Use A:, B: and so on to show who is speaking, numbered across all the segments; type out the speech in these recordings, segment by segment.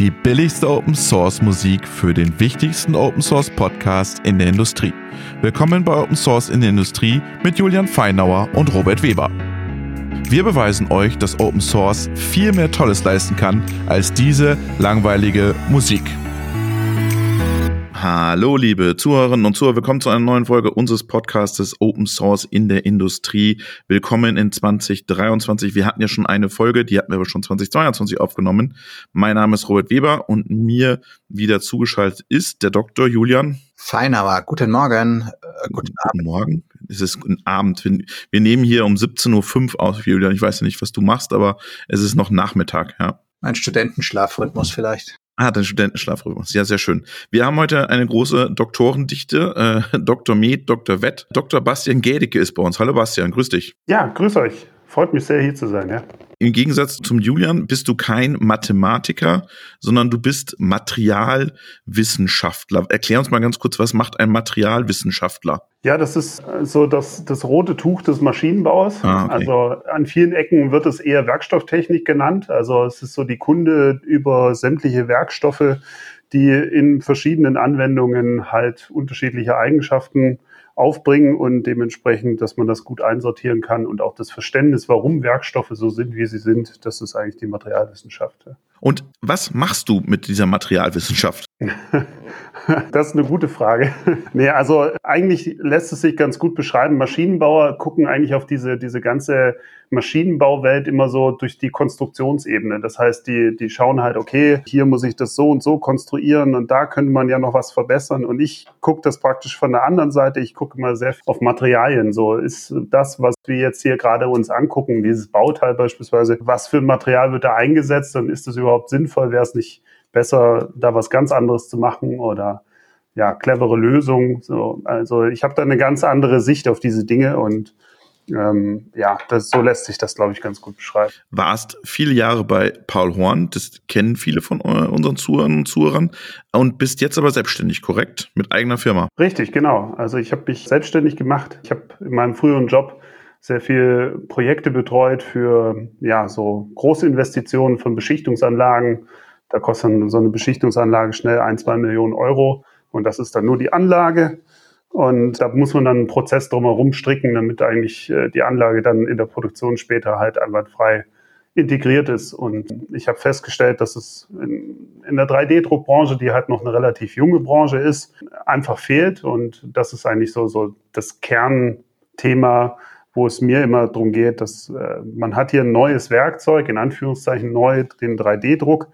A: Die billigste Open Source Musik für den wichtigsten Open Source Podcast in der Industrie. Willkommen bei Open Source in der Industrie mit Julian Feinauer und Robert Weber. Wir beweisen euch, dass Open Source viel mehr Tolles leisten kann als diese langweilige Musik. Hallo, liebe Zuhörerinnen und Zuhörer. Willkommen zu einer neuen Folge unseres Podcastes Open Source in der Industrie. Willkommen in 2023. Wir hatten ja schon eine Folge, die hatten wir aber schon 2022 aufgenommen. Mein Name ist Robert Weber und mir wieder zugeschaltet ist der Dr. Julian.
B: Feinauer. Guten Morgen.
A: Äh, guten, guten Morgen. Es ist ein Abend. Wir, nehmen hier um 17.05 Uhr aus, Julian. Ich weiß ja nicht, was du machst, aber es ist noch Nachmittag, ja.
B: Ein Studentenschlafrhythmus vielleicht.
A: Ah, den Studentenschlafrhythmus. Ja, sehr schön. Wir haben heute eine große Doktorendichte. Äh, Dr. Med, Dr. Wett. Dr. Bastian Gädecke ist bei uns. Hallo Bastian, grüß dich.
C: Ja, grüß euch. Freut mich sehr, hier zu sein, ja.
A: Im Gegensatz zum Julian bist du kein Mathematiker, sondern du bist Materialwissenschaftler. Erklär uns mal ganz kurz, was macht ein Materialwissenschaftler?
C: Ja, das ist so das, das rote Tuch des Maschinenbaus. Ah, okay. Also an vielen Ecken wird es eher Werkstofftechnik genannt. Also es ist so die Kunde über sämtliche Werkstoffe, die in verschiedenen Anwendungen halt unterschiedliche Eigenschaften aufbringen und dementsprechend, dass man das gut einsortieren kann und auch das Verständnis, warum Werkstoffe so sind, wie sie sind, das ist eigentlich die Materialwissenschaft.
A: Und was machst du mit dieser Materialwissenschaft?
C: das ist eine gute Frage. nee, also eigentlich lässt es sich ganz gut beschreiben. Maschinenbauer gucken eigentlich auf diese, diese ganze Maschinenbauwelt immer so durch die Konstruktionsebene. Das heißt, die, die schauen halt, okay, hier muss ich das so und so konstruieren und da könnte man ja noch was verbessern. Und ich gucke das praktisch von der anderen Seite. Ich gucke immer sehr auf Materialien. So ist das, was wir jetzt hier gerade uns angucken, dieses Bauteil beispielsweise, was für ein Material wird da eingesetzt und ist das überhaupt sinnvoll? Wäre es nicht besser, da was ganz anderes zu machen oder ja, clevere Lösungen. So, also ich habe da eine ganz andere Sicht auf diese Dinge und ähm, ja, das, so lässt sich das, glaube ich, ganz gut beschreiben.
A: Warst viele Jahre bei Paul Horn, das kennen viele von unseren Zuhörern und Zuhörern, und bist jetzt aber selbstständig, korrekt? Mit eigener Firma.
C: Richtig, genau. Also ich habe mich selbstständig gemacht. Ich habe in meinem früheren Job sehr viel Projekte betreut für ja so große Investitionen von Beschichtungsanlagen, da kostet so eine Beschichtungsanlage schnell ein, zwei Millionen Euro. Und das ist dann nur die Anlage. Und da muss man dann einen Prozess drumherum stricken, damit eigentlich äh, die Anlage dann in der Produktion später halt einwandfrei integriert ist. Und ich habe festgestellt, dass es in, in der 3D-Druckbranche, die halt noch eine relativ junge Branche ist, einfach fehlt. Und das ist eigentlich so, so das Kernthema, wo es mir immer darum geht, dass äh, man hat hier ein neues Werkzeug, in Anführungszeichen neu, den 3D-Druck.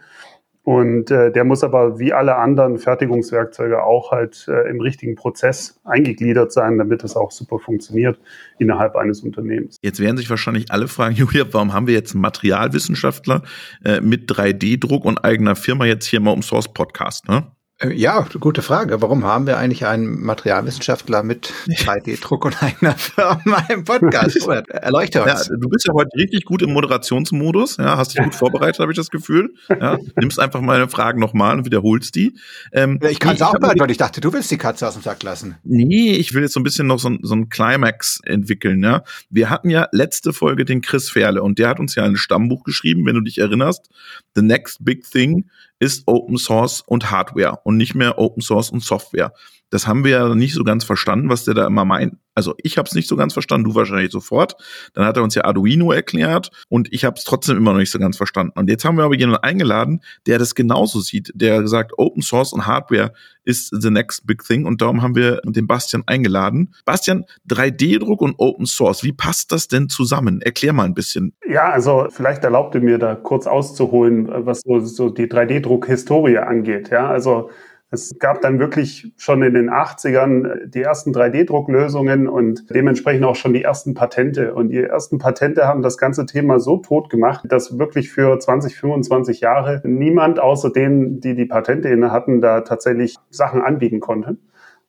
C: Und äh, der muss aber wie alle anderen Fertigungswerkzeuge auch halt äh, im richtigen Prozess eingegliedert sein, damit es auch super funktioniert innerhalb eines Unternehmens.
A: Jetzt werden sich wahrscheinlich alle fragen, Julia, warum haben wir jetzt einen Materialwissenschaftler äh, mit 3D-Druck und eigener Firma jetzt hier mal um Source Podcast? Ne?
B: Äh, ja, gute Frage. Warum haben wir eigentlich einen Materialwissenschaftler mit 3D-Druck und einer Firma im Podcast?
A: Erleuchte uns. Ja, du bist ja heute richtig gut im Moderationsmodus. Ja, hast dich gut vorbereitet, habe ich das Gefühl. Ja, nimmst einfach meine Fragen nochmal und wiederholst die.
B: Ähm, ich kann es auch beantworten. Ich dachte, du willst die Katze aus dem Sack lassen.
A: Nee, ich will jetzt so ein bisschen noch so, so ein Climax entwickeln. Ja, wir hatten ja letzte Folge den Chris Ferle und der hat uns ja ein Stammbuch geschrieben, wenn du dich erinnerst. The Next Big Thing ist Open Source und Hardware und nicht mehr Open Source und Software. Das haben wir ja nicht so ganz verstanden, was der da immer meint. Also ich habe es nicht so ganz verstanden, du wahrscheinlich sofort. Dann hat er uns ja Arduino erklärt und ich habe es trotzdem immer noch nicht so ganz verstanden. Und jetzt haben wir aber jemanden eingeladen, der das genauso sieht, der gesagt, Open Source und Hardware ist the next big thing und darum haben wir den Bastian eingeladen. Bastian, 3D-Druck und Open Source, wie passt das denn zusammen? Erklär mal ein bisschen.
C: Ja, also vielleicht erlaubt ihr mir da kurz auszuholen, was so, so die 3D-Druck-Historie angeht. Ja, also es gab dann wirklich schon in den 80ern die ersten 3D-Drucklösungen und dementsprechend auch schon die ersten Patente. Und die ersten Patente haben das ganze Thema so tot gemacht, dass wirklich für 20, 25 Jahre niemand außer denen, die die Patente inne hatten, da tatsächlich Sachen anbieten konnte.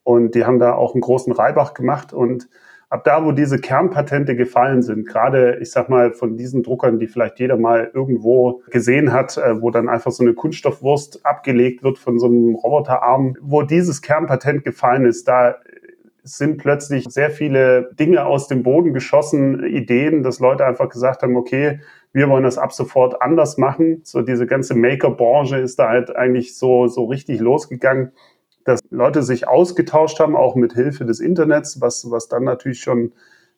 C: Und die haben da auch einen großen Reibach gemacht und ab da, wo diese Kernpatente gefallen sind, gerade, ich sag mal, von diesen Druckern, die vielleicht jeder mal irgendwo gesehen hat, äh, wo dann einfach so eine Kunststoffwurst abgelegt wird von so einem Roboterarm, wo dieses Kernpatent gefallen ist, da sind plötzlich sehr viele Dinge aus dem Boden geschossen, Ideen, dass Leute einfach gesagt haben, okay, wir wollen das ab sofort anders machen. So diese ganze Maker-Branche ist da halt eigentlich so, so richtig losgegangen, dass Leute sich ausgetauscht haben, auch mit Hilfe des Internets, was, was dann natürlich schon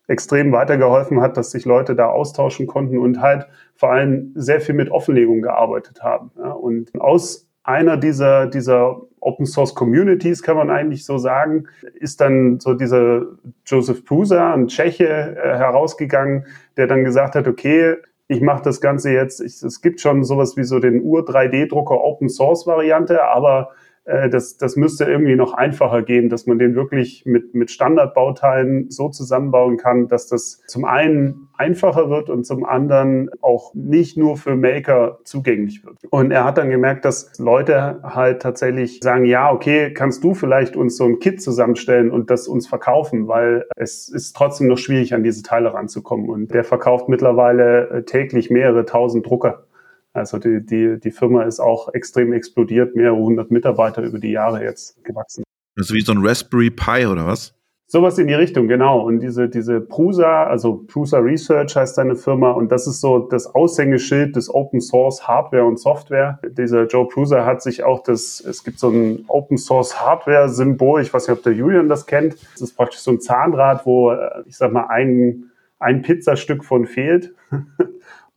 C: extrem weitergeholfen hat, dass sich Leute da austauschen konnten und halt vor allem sehr viel mit Offenlegung gearbeitet haben. Ja, und aus einer dieser, dieser Open Source Communities, kann man eigentlich so sagen, ist dann so dieser Joseph Prusa, ein Tscheche, äh, herausgegangen, der dann gesagt hat, okay, ich mache das Ganze jetzt, ich, es gibt schon sowas wie so den Ur-3D-Drucker Open Source Variante, aber äh, das, das müsste irgendwie noch einfacher gehen, dass man den wirklich mit, mit Standardbauteilen so zusammenbauen kann, dass das zum einen einfacher wird und zum anderen auch nicht nur für Maker zugänglich wird. Und er hat dann gemerkt, dass Leute halt tatsächlich sagen, ja, okay, kannst du vielleicht uns so ein Kit zusammenstellen und das uns verkaufen, weil es ist trotzdem noch schwierig, an diese Teile ranzukommen. Und der verkauft mittlerweile äh, täglich mehrere tausend Drucker. Also die, die, die Firma ist auch extrem explodiert, mehrere hundert Mitarbeiter über die Jahre jetzt gewachsen.
A: Also wie so ein Raspberry Pi oder was?
C: Sowas in die Richtung, genau. Und diese, diese Prusa, also Prusa Research heißt seine Firma, und das ist so das Aushängeschild des Open Source Hardware und Software. Dieser Joe Prusa hat sich auch das, es gibt so ein Open Source Hardware Symbol, ich weiß nicht, ob der Julian das kennt. Das ist praktisch so ein Zahnrad, wo, äh, ich sag mal, ein, ein Pizzastück von fehlt.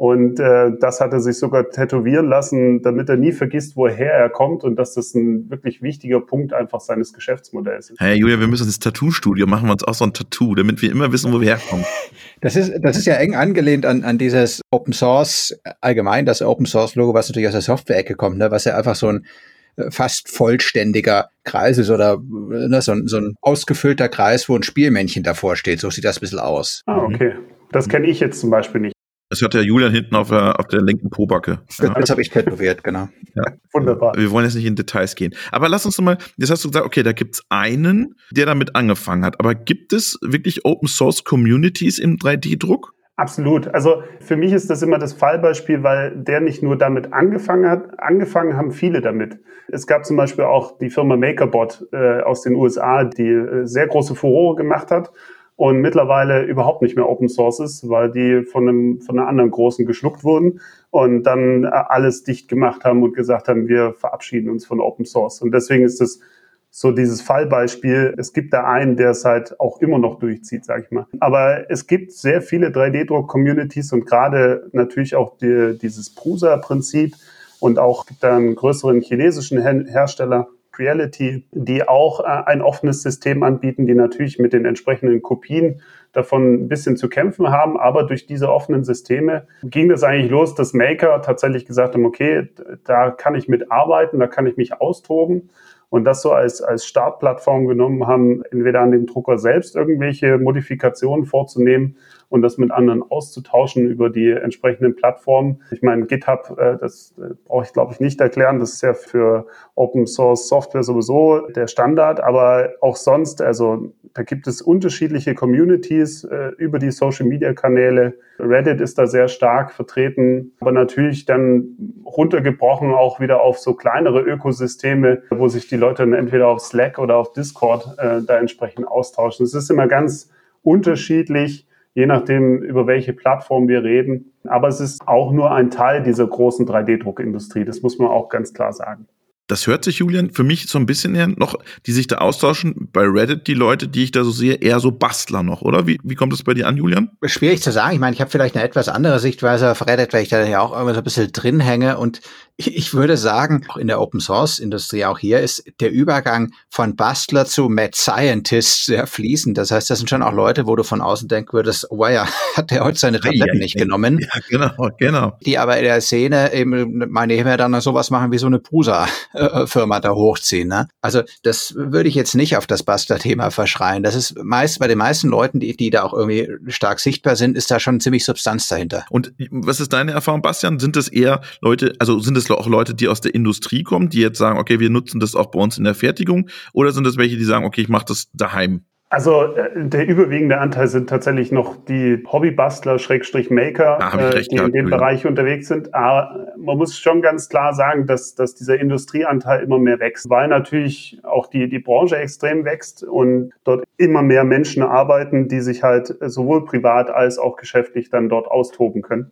C: Und äh, das hat er sich sogar tätowieren lassen, damit er nie vergisst, woher er kommt und dass das ein wirklich wichtiger Punkt einfach seines Geschäftsmodells ist.
A: Hey Julia, wir müssen das Tattoo-Studio machen wir uns auch so ein Tattoo, damit wir immer wissen, wo wir herkommen.
B: Das ist, das ist ja eng angelehnt an, an dieses Open Source allgemein, das Open Source Logo, was natürlich aus der Software-Ecke kommt, ne, was ja einfach so ein äh, fast vollständiger Kreis ist oder ne, so, ein, so ein ausgefüllter Kreis, wo ein Spielmännchen davor steht. So sieht das ein bisschen aus.
C: Ah, okay. Das kenne ich jetzt zum Beispiel nicht.
A: Das hat der Julian hinten auf der, auf der linken Pobacke.
B: Ja. Das habe ich tätowiert, genau.
A: Ja. Wunderbar. Wir wollen jetzt nicht in Details gehen. Aber lass uns mal, jetzt hast du gesagt, okay, da gibt's einen, der damit angefangen hat. Aber gibt es wirklich Open Source Communities im 3D-Druck?
C: Absolut. Also für mich ist das immer das Fallbeispiel, weil der nicht nur damit angefangen hat, angefangen haben viele damit. Es gab zum Beispiel auch die Firma MakerBot äh, aus den USA, die äh, sehr große Furore gemacht hat und mittlerweile überhaupt nicht mehr Open Source ist, weil die von einem, von einer anderen großen geschluckt wurden und dann äh, alles dicht gemacht haben und gesagt haben, wir verabschieden uns von Open Source. Und deswegen ist es so dieses Fallbeispiel. Es gibt da einen, der es halt auch immer noch durchzieht, sag ich mal. Aber es gibt sehr viele 3D-Druck-Communities und gerade natürlich auch die, dieses Prusa-Prinzip und auch gibt da einen größeren chinesischen Hersteller, Reality, die auch äh, ein offenes System anbieten, die natürlich mit den entsprechenden Kopien davon ein bisschen zu kämpfen haben. Aber durch diese offenen Systeme ging das eigentlich los, dass Maker tatsächlich gesagt haben, okay, da kann ich mitarbeiten, da kann ich mich austoben und das so als, als Startplattform genommen haben, entweder an dem Drucker selbst irgendwelche Modifikationen vorzunehmen und das mit anderen auszutauschen über die entsprechenden Plattformen. Ich meine, GitHub, äh, das äh, brauche ich glaube ich nicht erklären, das ist ja für Open Source Software sowieso der Standard, aber auch sonst, also da gibt es unterschiedliche Communities äh, über die Social Media Kanäle. Reddit ist da sehr stark vertreten, aber natürlich dann runtergebrochen auch wieder auf so kleinere Ökosysteme, wo sich die Leute dann entweder auf Slack oder auf Discord äh, da entsprechend austauschen. Es ist immer ganz unterschiedlich, je nachdem, über welche Plattform wir reden. Aber es ist auch nur ein Teil dieser großen 3D-Druckindustrie. Das muss man auch ganz klar sagen
A: das hört sich, Julian, für mich so ein bisschen her, noch, die sich da austauschen, bei Reddit die Leute, die ich da so sehe, eher so Bastler noch, oder? Wie, wie kommt das bei dir an, Julian?
B: Schwierig zu sagen. Ich meine, ich habe vielleicht eine etwas andere Sichtweise auf Reddit, weil ich da ja auch immer so ein bisschen drin hänge. Und ich würde sagen, auch in der Open Source Industrie, auch hier ist der Übergang von Bastler zu Mad Scientist sehr fließend. Das heißt, das sind schon auch Leute, wo du von außen denken würdest, oh ja, hat der heute seine Tabletten nicht genommen? Ja,
A: genau, genau.
B: Die aber in der Szene eben, meine ich, dann sowas machen wie so eine Prusa äh, Firma da hochziehen. Ne? Also das würde ich jetzt nicht auf das Buster-Thema verschreien. Das ist meist bei den meisten Leuten, die, die da auch irgendwie stark sichtbar sind, ist da schon ziemlich Substanz dahinter.
A: Und was ist deine Erfahrung, Bastian? Sind das eher Leute, also sind es auch Leute, die aus der Industrie kommen, die jetzt sagen, okay, wir nutzen das auch bei uns in der Fertigung? Oder sind das welche, die sagen, okay, ich mache das daheim?
C: Also äh, der überwiegende Anteil sind tatsächlich noch die Hobbybastler, Schrägstrich Maker, äh, die in dem Bereich unterwegs sind. Aber man muss schon ganz klar sagen, dass, dass dieser Industrieanteil immer mehr wächst, weil natürlich auch die, die Branche extrem wächst und dort immer mehr Menschen arbeiten, die sich halt sowohl privat als auch geschäftlich dann dort austoben können.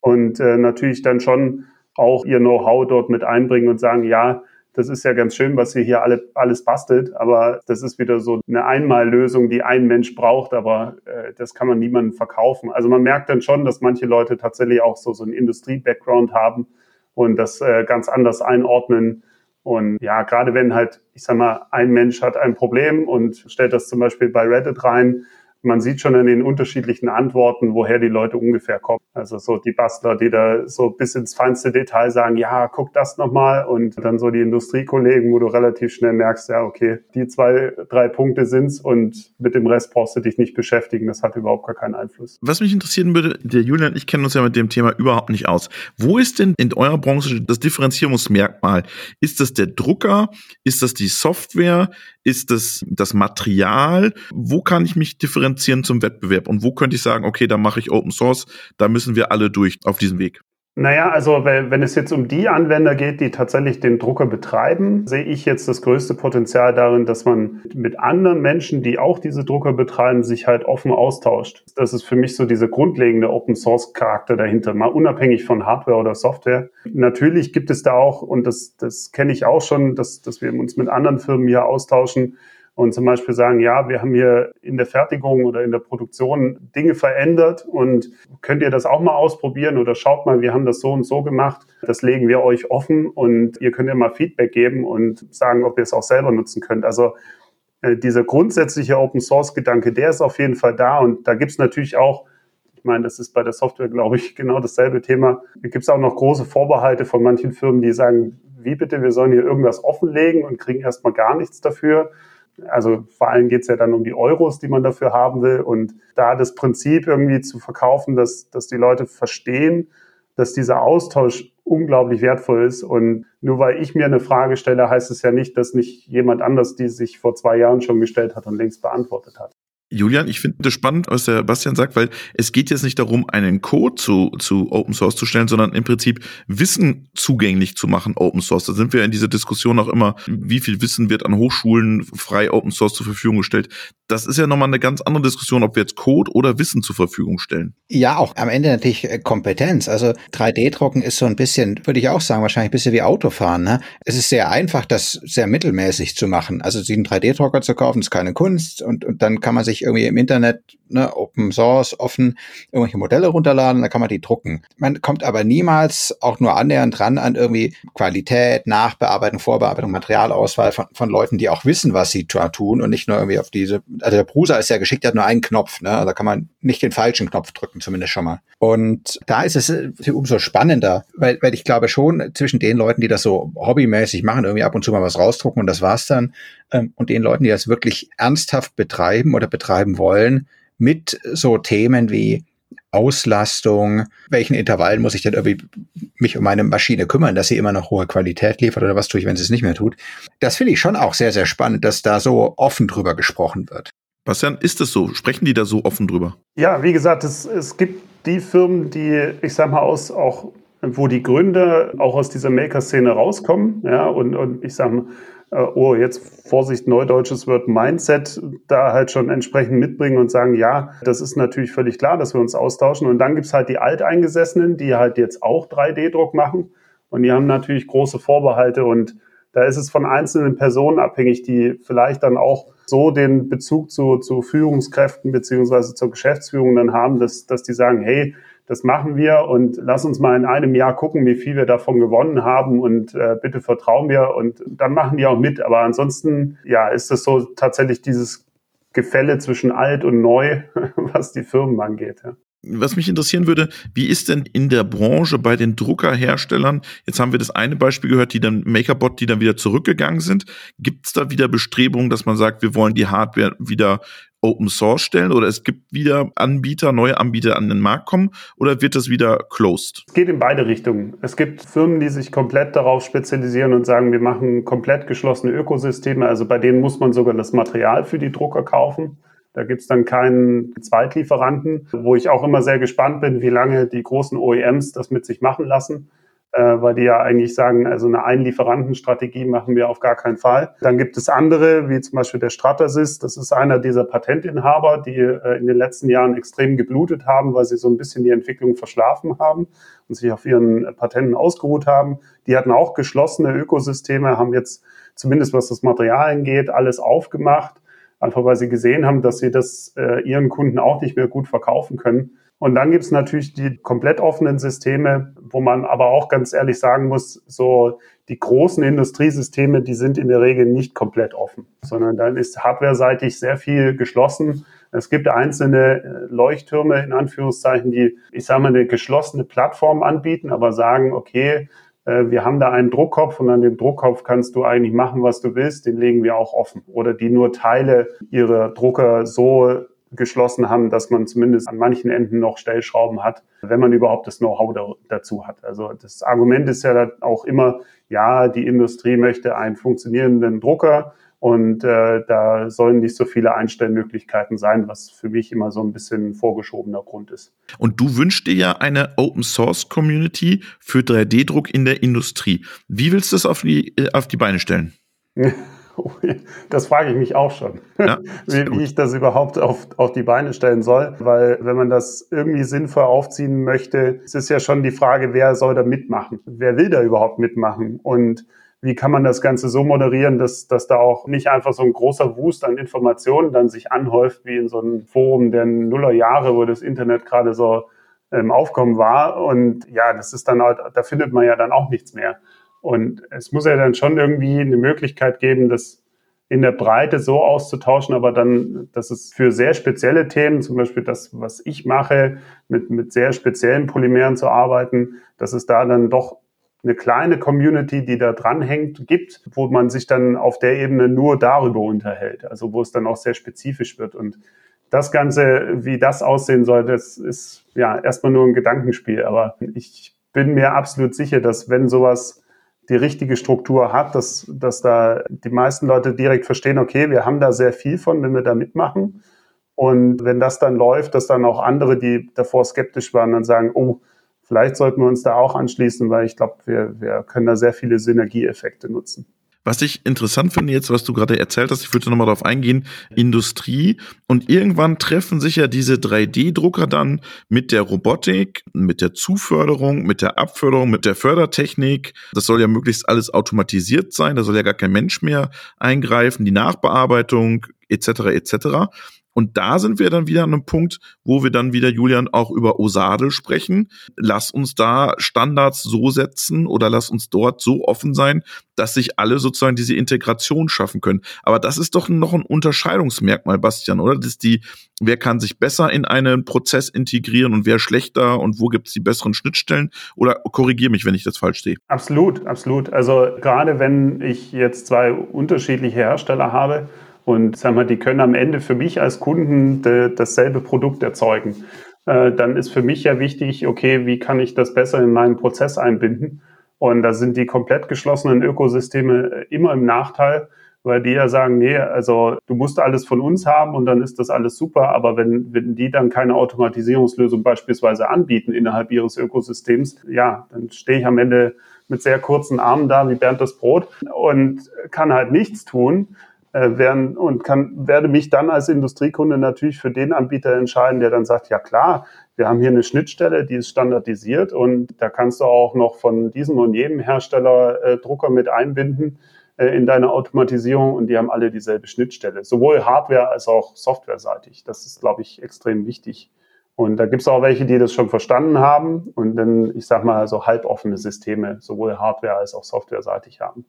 C: und äh, natürlich dann schon auch ihr Know-how dort mit einbringen und sagen, ja, das ist ja ganz schön, was ihr hier alle, alles bastelt, aber das ist wieder so eine Einmallösung, die ein Mensch braucht, aber äh, das kann man niemandem verkaufen. Also man merkt dann schon, dass manche Leute tatsächlich auch so, so einen Industrie-Background haben und das äh, ganz anders einordnen. Und ja, gerade wenn halt, ich sag mal, ein Mensch hat ein Problem und stellt das zum Beispiel bei Reddit rein, man sieht schon an den unterschiedlichen Antworten, woher die Leute ungefähr kommen. Also so die Bastler, die da so bis ins feinste Detail sagen, ja, guck das nochmal. Und dann so die Industriekollegen, wo du relativ schnell merkst, ja, okay, die zwei, drei Punkte sind's und mit dem Rest brauchst du dich nicht beschäftigen. Das hat überhaupt gar keinen Einfluss.
A: Was mich interessieren würde, der Julian ich kenne uns ja mit dem Thema überhaupt nicht aus. Wo ist denn in eurer Branche das Differenzierungsmerkmal? Ist das der Drucker? Ist das die Software? Ist das das Material? Wo kann ich mich differenzieren zum Wettbewerb? Und wo könnte ich sagen, okay, da mache ich Open Source, da müssen wir alle durch auf diesem Weg?
C: Naja, also wenn es jetzt um die Anwender geht, die tatsächlich den Drucker betreiben, sehe ich jetzt das größte Potenzial darin, dass man mit anderen Menschen, die auch diese Drucker betreiben, sich halt offen austauscht. Das ist für mich so dieser grundlegende Open Source Charakter dahinter, mal unabhängig von Hardware oder Software. Natürlich gibt es da auch, und das, das kenne ich auch schon, dass, dass wir uns mit anderen Firmen hier austauschen, und zum Beispiel sagen, ja, wir haben hier in der Fertigung oder in der Produktion Dinge verändert und könnt ihr das auch mal ausprobieren oder schaut mal, wir haben das so und so gemacht. Das legen wir euch offen und ihr könnt ja mal Feedback geben und sagen, ob ihr es auch selber nutzen könnt. Also äh, dieser grundsätzliche Open Source Gedanke, der ist auf jeden Fall da und da gibt es natürlich auch ich meine, das ist bei der Software, glaube ich, genau dasselbe Thema. Da gibt es auch noch große Vorbehalte von manchen Firmen, die sagen, wie bitte, wir sollen hier irgendwas offenlegen und kriegen erstmal gar nichts dafür. Also vor allem geht es ja dann um die Euros, die man dafür haben will. Und da das Prinzip irgendwie zu verkaufen, dass, dass die Leute verstehen, dass dieser Austausch unglaublich wertvoll ist. Und nur weil ich mir eine Frage stelle, heißt es ja nicht, dass nicht jemand anders die sich vor zwei Jahren schon gestellt hat und längst beantwortet hat.
A: Julian, ich finde das spannend, was der Bastian sagt, weil es geht jetzt nicht darum, einen Code zu, zu Open Source zu stellen, sondern im Prinzip Wissen zugänglich zu machen, Open Source. Da sind wir in dieser Diskussion auch immer, wie viel Wissen wird an Hochschulen frei Open Source zur Verfügung gestellt. Das ist ja nochmal eine ganz andere Diskussion, ob wir jetzt Code oder Wissen zur Verfügung stellen.
B: Ja, auch am Ende natürlich äh, Kompetenz. Also 3D-Drucken ist so ein bisschen, würde ich auch sagen, wahrscheinlich ein bisschen wie Autofahren. Ne? Es ist sehr einfach, das sehr mittelmäßig zu machen. Also sich einen 3D-Drucker zu kaufen, ist keine Kunst und, und dann kann man sich sich irgendwie im Internet, ne, Open Source, offen, irgendwelche Modelle runterladen, dann kann man die drucken. Man kommt aber niemals auch nur annähernd dran an irgendwie Qualität, Nachbearbeitung, Vorbearbeitung, Materialauswahl von, von Leuten, die auch wissen, was sie tun und nicht nur irgendwie auf diese, also der Prusa ist ja geschickt, der hat nur einen Knopf, ne, da kann man nicht den falschen Knopf drücken, zumindest schon mal. Und da ist es umso spannender, weil, weil ich glaube schon zwischen den Leuten, die das so hobbymäßig machen, irgendwie ab und zu mal was rausdrucken und das war's dann, ähm, und den Leuten, die das wirklich ernsthaft betreiben oder betreiben wollen, mit so Themen wie Auslastung, welchen Intervallen muss ich denn irgendwie mich um meine Maschine kümmern, dass sie immer noch hohe Qualität liefert oder was tue ich, wenn sie es nicht mehr tut. Das finde ich schon auch sehr, sehr spannend, dass da so offen drüber gesprochen wird.
A: Bastian, ist das so? Sprechen die da so offen drüber?
C: Ja, wie gesagt, es, es gibt die Firmen, die, ich sag mal, aus auch, wo die Gründer auch aus dieser Maker-Szene rauskommen, ja, und, und ich sag mal, äh, oh, jetzt Vorsicht, neudeutsches Word Mindset, da halt schon entsprechend mitbringen und sagen, ja, das ist natürlich völlig klar, dass wir uns austauschen. Und dann gibt's halt die Alteingesessenen, die halt jetzt auch 3D-Druck machen. Und die haben natürlich große Vorbehalte und da ist es von einzelnen Personen abhängig, die vielleicht dann auch so den Bezug zu, zu Führungskräften beziehungsweise zur Geschäftsführung dann haben, dass, dass die sagen, hey, das machen wir und lass uns mal in einem Jahr gucken, wie viel wir davon gewonnen haben und äh, bitte vertrauen mir und dann machen die auch mit. Aber ansonsten, ja, ist das so tatsächlich dieses Gefälle zwischen alt und neu, was die Firmen angeht. Ja.
A: Was mich interessieren würde, wie ist denn in der Branche bei den Druckerherstellern? Jetzt haben wir das eine Beispiel gehört, die dann MakerBot, die dann wieder zurückgegangen sind. Gibt es da wieder Bestrebungen, dass man sagt, wir wollen die Hardware wieder Open Source stellen oder es gibt wieder Anbieter, neue Anbieter an den Markt kommen oder wird das wieder closed?
C: Es geht in beide Richtungen. Es gibt Firmen, die sich komplett darauf spezialisieren und sagen, wir machen komplett geschlossene Ökosysteme. Also bei denen muss man sogar das Material für die Drucker kaufen. Da gibt es dann keinen Zweitlieferanten, wo ich auch immer sehr gespannt bin, wie lange die großen OEMs das mit sich machen lassen. Äh, weil die ja eigentlich sagen, also eine Einlieferantenstrategie machen wir auf gar keinen Fall. Dann gibt es andere, wie zum Beispiel der Stratasys. Das ist einer dieser Patentinhaber, die äh, in den letzten Jahren extrem geblutet haben, weil sie so ein bisschen die Entwicklung verschlafen haben und sich auf ihren Patenten ausgeruht haben. Die hatten auch geschlossene Ökosysteme, haben jetzt zumindest was das Material angeht, alles aufgemacht, einfach weil sie gesehen haben, dass sie das äh, ihren Kunden auch nicht mehr gut verkaufen können. Und dann gibt es natürlich die komplett offenen Systeme, wo man aber auch ganz ehrlich sagen muss, so die großen Industriesysteme, die sind in der Regel nicht komplett offen, sondern dann ist hardwareseitig sehr viel geschlossen. Es gibt einzelne äh, Leuchttürme in Anführungszeichen, die, ich sage mal, eine geschlossene Plattform anbieten, aber sagen, okay, äh, wir haben da einen Druckkopf und an dem Druckkopf kannst du eigentlich machen, was du willst, den legen wir auch offen. Oder die nur Teile ihrer Drucker so geschlossen haben, dass man zumindest an manchen Enden noch Stellschrauben hat, wenn man überhaupt das Know-how da, dazu hat. Also das Argument ist ja auch immer, ja, die Industrie möchte einen funktionierenden Drucker und äh, da sollen nicht so viele Einstellmöglichkeiten sein, was für mich immer so ein bisschen vorgeschobener Grund ist.
A: Und du wünschst dir ja eine Open Source Community für 3D-Druck in der Industrie. Wie willst du das auf die, äh, auf die Beine stellen?
C: Das frage ich mich auch schon, ja, wie, ich das überhaupt auf, auf die Beine stellen soll. Weil wenn man das irgendwie sinnvoll aufziehen möchte, es ist ja schon die Frage, wer soll da mitmachen? Wer will da überhaupt mitmachen? Und wie kann man das Ganze so moderieren, dass, dass da auch nicht einfach so ein großer Wust an Informationen dann sich anhäuft, wie in so einem Forum der Nullerjahre, wo das Internet gerade so im ähm, Aufkommen war. Und ja, das ist dann halt, da findet man ja dann auch nichts mehr. Und es muss ja dann schon irgendwie eine Möglichkeit geben, das in der Breite so auszutauschen, aber dann, dass es für sehr spezielle Themen, zum Beispiel das, was ich mache, mit, mit sehr speziellen Polymeren zu arbeiten, dass es da dann doch eine kleine Community, die da dranhängt, gibt, wo man sich dann auf der Ebene nur darüber unterhält, also wo es dann auch sehr spezifisch wird. Und das Ganze, wie das aussehen soll, das ist ja erstmal nur ein Gedankenspiel. Aber ich bin mir absolut sicher, dass wenn sowas die richtige Struktur hat, dass, dass da die meisten Leute direkt verstehen, okay, wir haben da sehr viel von, wenn wir da mitmachen. Und wenn das dann läuft, dass dann auch andere, die davor skeptisch waren, dann sagen, oh, vielleicht sollten wir uns da auch anschließen, weil ich glaube, wir, wir können da sehr viele Synergieeffekte nutzen.
A: Was ich interessant finde jetzt, was du gerade erzählt hast, ich würde nochmal darauf eingehen, Industrie. Und irgendwann treffen sich ja diese 3D-Drucker dann mit der Robotik, mit der Zuförderung, mit der Abförderung, mit der Fördertechnik. Das soll ja möglichst alles automatisiert sein, da soll ja gar kein Mensch mehr eingreifen, die Nachbearbeitung etc. etc. Und da sind wir dann wieder an einem Punkt, wo wir dann wieder, Julian, auch über Osade sprechen. Lass uns da Standards so setzen oder lass uns dort so offen sein, dass sich alle sozusagen diese Integration schaffen können. Aber das ist doch noch ein Unterscheidungsmerkmal, Bastian, oder? Das ist die, wer kann sich besser in einen Prozess integrieren und wer schlechter und wo gibt es die besseren Schnittstellen? Oder korrigiere mich, wenn ich das falsch sehe.
C: Absolut, absolut. Also gerade wenn ich jetzt zwei unterschiedliche Hersteller habe, und sag mal, die können am Ende für mich als Kunden de, dasselbe Produkt erzeugen. Äh, dann ist für mich ja wichtig, okay, wie kann ich das besser in meinen Prozess einbinden? Und da sind die komplett geschlossenen Ökosysteme immer im Nachteil, weil die ja sagen, nee, also du musst alles von uns haben und dann ist das alles super. Aber wenn, wenn die dann keine Automatisierungslösung beispielsweise anbieten innerhalb ihres Ökosystems, ja, dann stehe ich am Ende mit sehr kurzen Armen da wie Bernd das Brot und kann halt nichts tun äh, werden und kann, werde mich dann als Industriekunde natürlich für den Anbieter entscheiden, der dann sagt, ja klar, wir haben hier eine Schnittstelle, die ist standardisiert und da kannst du auch noch von diesem und jedem Hersteller äh, Drucker mit einbinden äh, in deine Automatisierung und die haben alle dieselbe Schnittstelle, sowohl Hardware als auch Softwareseitig. Das ist, glaube ich, extrem wichtig. Und da gibt es auch welche, die das schon verstanden haben und dann, ich sag mal, so halboffene Systeme, sowohl Hardware als auch Softwareseitig haben.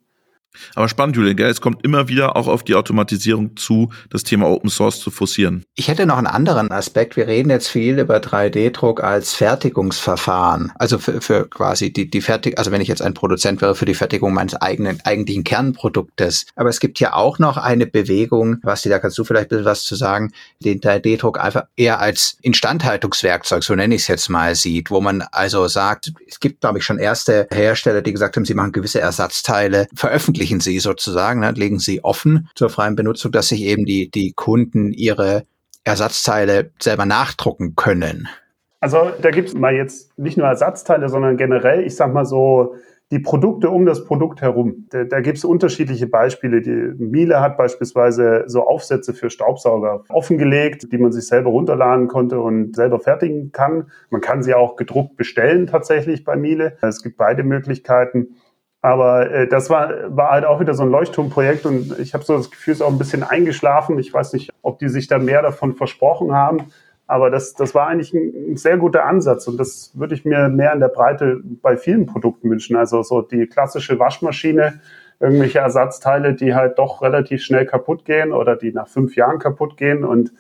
A: Aber spannend, Julian, gell? es kommt immer wieder auch auf die Automatisierung zu, das Thema Open Source zu forcieren.
B: Ich hätte noch einen anderen Aspekt. Wir reden jetzt viel über 3D-Druck als Fertigungsverfahren. Also für, für quasi die, die Fertig, also wenn ich jetzt ein Produzent wäre für die Fertigung meines eigenen, eigentlichen Kernproduktes. Aber es gibt ja auch noch eine Bewegung, was da kannst du vielleicht ein bisschen was zu sagen, den 3D-Druck einfach eher als Instandhaltungswerkzeug, so nenne ich es jetzt mal, sieht, wo man also sagt, es gibt, glaube ich, schon erste Hersteller, die gesagt haben, sie machen gewisse Ersatzteile, veröffentlichen veröffentlichen Sie sozusagen, ne, legen Sie offen zur freien Benutzung, dass sich eben die, die Kunden ihre Ersatzteile selber nachdrucken können.
C: Also da gibt es mal jetzt nicht nur Ersatzteile, sondern generell, ich sag mal so, die Produkte um das Produkt herum. Da, da gibt es unterschiedliche Beispiele. Die Miele hat beispielsweise so Aufsätze für Staubsauger offengelegt, die man sich selber runterladen konnte und selber fertigen kann. Man kann sie auch gedruckt bestellen tatsächlich bei Miele. Es gibt beide Möglichkeiten. Aber äh, das war, war halt auch wieder so ein Leuchtturmprojekt und ich habe so das Gefühl, es ist auch ein bisschen eingeschlafen. Ich weiß nicht, ob die sich da mehr davon versprochen haben. Aber das, das war eigentlich ein, ein sehr guter Ansatz und das würde ich mir mehr in der Breite bei vielen Produkten wünschen. Also so die klassische Waschmaschine, irgendwelche Ersatzteile, die halt doch relativ schnell kaputt gehen oder die nach fünf Jahren kaputt gehen und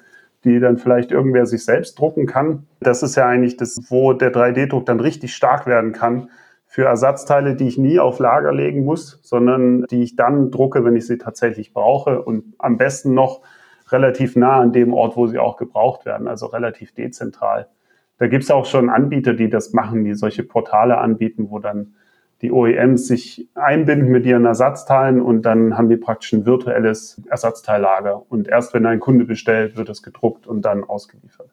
C: die dann vielleicht irgendwer sich selbst drucken kann. Das ist ja eigentlich das, wo der 3D-Druck dann richtig stark werden kann für Ersatzteile, die ich nie auf Lager legen muss, sondern die ich dann drucke, wenn ich sie tatsächlich brauche und am besten noch relativ nah an dem Ort, wo sie auch gebraucht werden, also relativ dezentral. Da gibt es auch schon Anbieter, die das machen, die solche Portale anbieten, wo dann die OEMs sich einbinden mit ihren Ersatzteilen und dann haben die praktisch ein virtuelles Ersatzteillager. Und erst wenn ein Kunde bestellt, wird es gedruckt und dann ausgeliefert.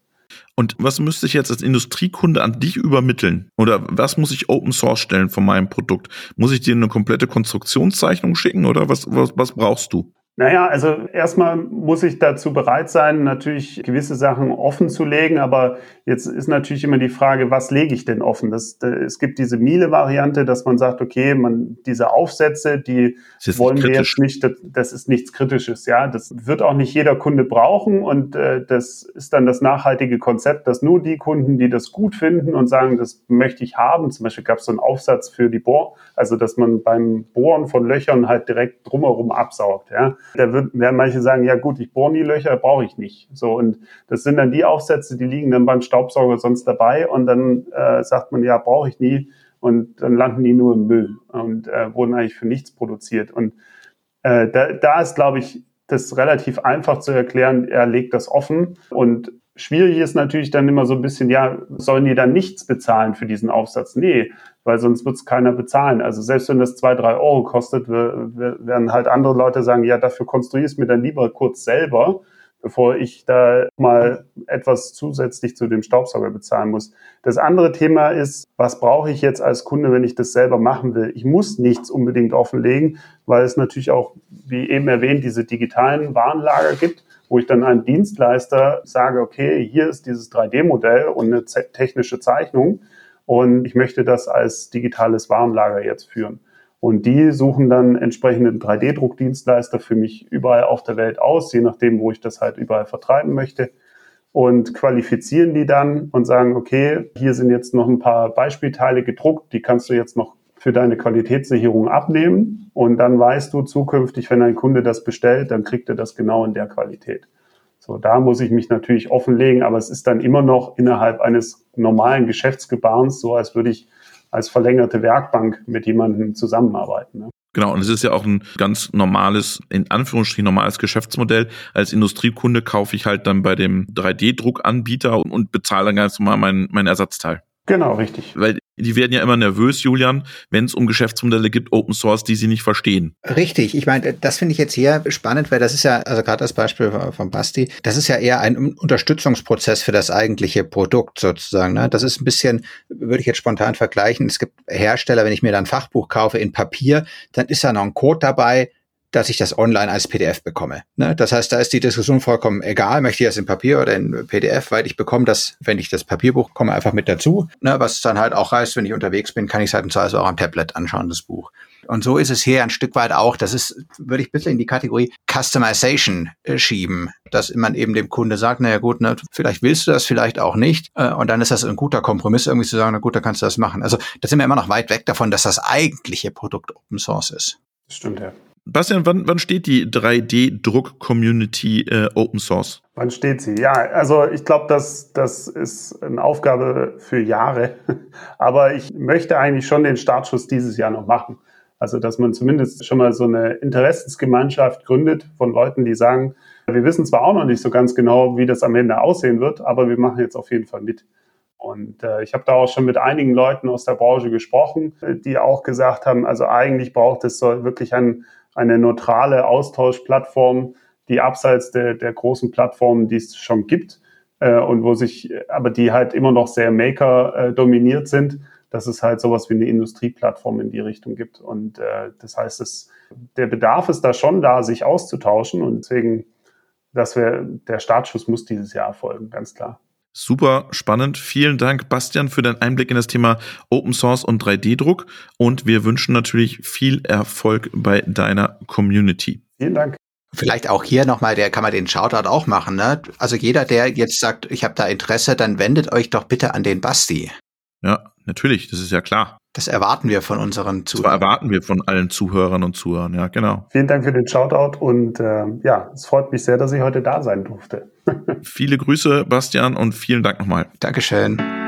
A: Und was müsste ich jetzt als Industriekunde an dich übermitteln? Oder was muss ich Open Source stellen von meinem Produkt? Muss ich dir eine komplette Konstruktionszeichnung schicken oder was, was, was brauchst du?
C: Naja, also erstmal muss ich dazu bereit sein, natürlich gewisse Sachen offen zu legen, aber jetzt ist natürlich immer die Frage, was lege ich denn offen? Das, es gibt diese Miele-Variante, dass man sagt, okay, man, diese Aufsätze, die wollen wir jetzt nicht, das, das, ist nichts Kritisches, ja. Das wird auch nicht jeder Kunde brauchen und äh, das ist dann das nachhaltige Konzept, dass nur die Kunden, die das gut finden und sagen, das möchte ich haben, zum Beispiel gab es so einen Aufsatz für die Bohr, also dass man beim Bohren von Löchern halt direkt drumherum absaugt, ja da werden manche sagen, ja gut, ich bohre die Löcher, brauche ich nicht. So und das sind dann die Aufsätze, die liegen dann beim Staubsauger sonst dabei und dann äh, sagt man, ja, brauche ich nie und dann landen die nur im Müll und äh, wurden eigentlich für nichts produziert. Und äh, da, da ist, glaube ich, das relativ einfach zu erklären. Er legt das offen und Schwierig ist natürlich dann immer so ein bisschen, ja, sollen die dann nichts bezahlen für diesen Aufsatz? Nee, weil sonst wird es keiner bezahlen. Also selbst wenn das zwei, drei Euro kostet, werden halt andere Leute sagen, ja, dafür konstruiere ich es mir dann lieber kurz selber, bevor ich da mal etwas zusätzlich zu dem Staubsauger bezahlen muss. Das andere Thema ist, was brauche ich jetzt als Kunde, wenn ich das selber machen will? Ich muss nichts unbedingt offenlegen, weil es natürlich auch, wie eben erwähnt, diese digitalen Warenlager gibt wo ich dann einem Dienstleister sage, okay, hier ist dieses 3D-Modell und eine technische Zeichnung und ich möchte das als digitales Warenlager jetzt führen. Und die suchen dann entsprechenden 3D-Druckdienstleister für mich überall auf der Welt aus, je nachdem, wo ich das halt überall vertreiben möchte. Und qualifizieren die dann und sagen, okay, hier sind jetzt noch ein paar Beispielteile gedruckt, die kannst du jetzt noch für deine Qualitätssicherung abnehmen und dann weißt du zukünftig, wenn ein Kunde das bestellt, dann kriegt er das genau in der Qualität. So, da muss ich mich natürlich offenlegen, aber es ist dann immer noch innerhalb eines normalen Geschäftsgebarens so, als würde ich als verlängerte Werkbank mit jemandem zusammenarbeiten. Ne?
A: Genau, und es ist ja auch ein ganz normales, in Anführungsstrichen normales Geschäftsmodell. Als Industriekunde kaufe ich halt dann bei dem 3D-Druckanbieter und bezahle dann ganz normal mein, mein Ersatzteil.
C: Genau, richtig.
A: Weil die werden ja immer nervös, Julian, wenn es um Geschäftsmodelle gibt, Open Source, die sie nicht verstehen.
B: Richtig. Ich meine, das finde ich jetzt hier spannend, weil das ist ja, also gerade das Beispiel von Basti, das ist ja eher ein Unterstützungsprozess für das eigentliche Produkt sozusagen. Ne? Das ist ein bisschen, würde ich jetzt spontan vergleichen. Es gibt Hersteller, wenn ich mir dann ein Fachbuch kaufe in Papier, dann ist da noch ein Code dabei, dass ich das online als PDF bekomme. Ne? Das heißt, da ist die Diskussion vollkommen egal, möchte ich das in Papier oder in PDF, weil ich bekomme das, wenn ich das Papierbuch komme, einfach mit dazu. Ne? Was dann halt auch heißt, wenn ich unterwegs bin, kann ich es halt im Zweifel auch am Tablet anschauen, das Buch. Und so ist es hier ein Stück weit auch. Das ist, würde ich ein bisschen in die Kategorie Customization äh, schieben, dass man eben dem Kunde sagt, naja gut, ne, vielleicht willst du das, vielleicht auch nicht. Äh, und dann ist das ein guter Kompromiss, irgendwie zu sagen, na gut, dann kannst du das machen. Also da sind wir immer noch weit weg davon, dass das eigentliche Produkt Open Source ist.
C: Das stimmt, ja.
A: Bastian, wann, wann steht die 3D-Druck-Community äh, Open Source?
C: Wann steht sie? Ja, also ich glaube, das, das ist eine Aufgabe für Jahre. Aber ich möchte eigentlich schon den Startschuss dieses Jahr noch machen. Also, dass man zumindest schon mal so eine Interessensgemeinschaft gründet von Leuten, die sagen, wir wissen zwar auch noch nicht so ganz genau, wie das am Ende aussehen wird, aber wir machen jetzt auf jeden Fall mit. Und äh, ich habe da auch schon mit einigen Leuten aus der Branche gesprochen, die auch gesagt haben, also eigentlich braucht es so wirklich ein eine neutrale Austauschplattform, die abseits der, der großen Plattformen, die es schon gibt, äh, und wo sich, aber die halt immer noch sehr Maker äh, dominiert sind, dass es halt sowas wie eine Industrieplattform in die Richtung gibt. Und äh, das heißt, es, der Bedarf ist da schon da, sich auszutauschen und deswegen, dass wir, der Startschuss muss dieses Jahr erfolgen, ganz klar.
A: Super spannend. Vielen Dank, Bastian, für deinen Einblick in das Thema Open Source und 3D-Druck. Und wir wünschen natürlich viel Erfolg bei deiner Community.
C: Vielen Dank.
B: Vielleicht auch hier nochmal, der kann man den Shoutout auch machen. Ne? Also jeder, der jetzt sagt, ich habe da Interesse, dann wendet euch doch bitte an den Basti.
A: Ja, natürlich, das ist ja klar.
B: Das erwarten wir von unseren Zuhörern.
A: Das erwarten wir von allen Zuhörern und Zuhörern, ja, genau.
C: Vielen Dank für den Shoutout und äh, ja, es freut mich sehr, dass ich heute da sein durfte.
A: Viele Grüße, Bastian, und vielen Dank nochmal.
B: Dankeschön.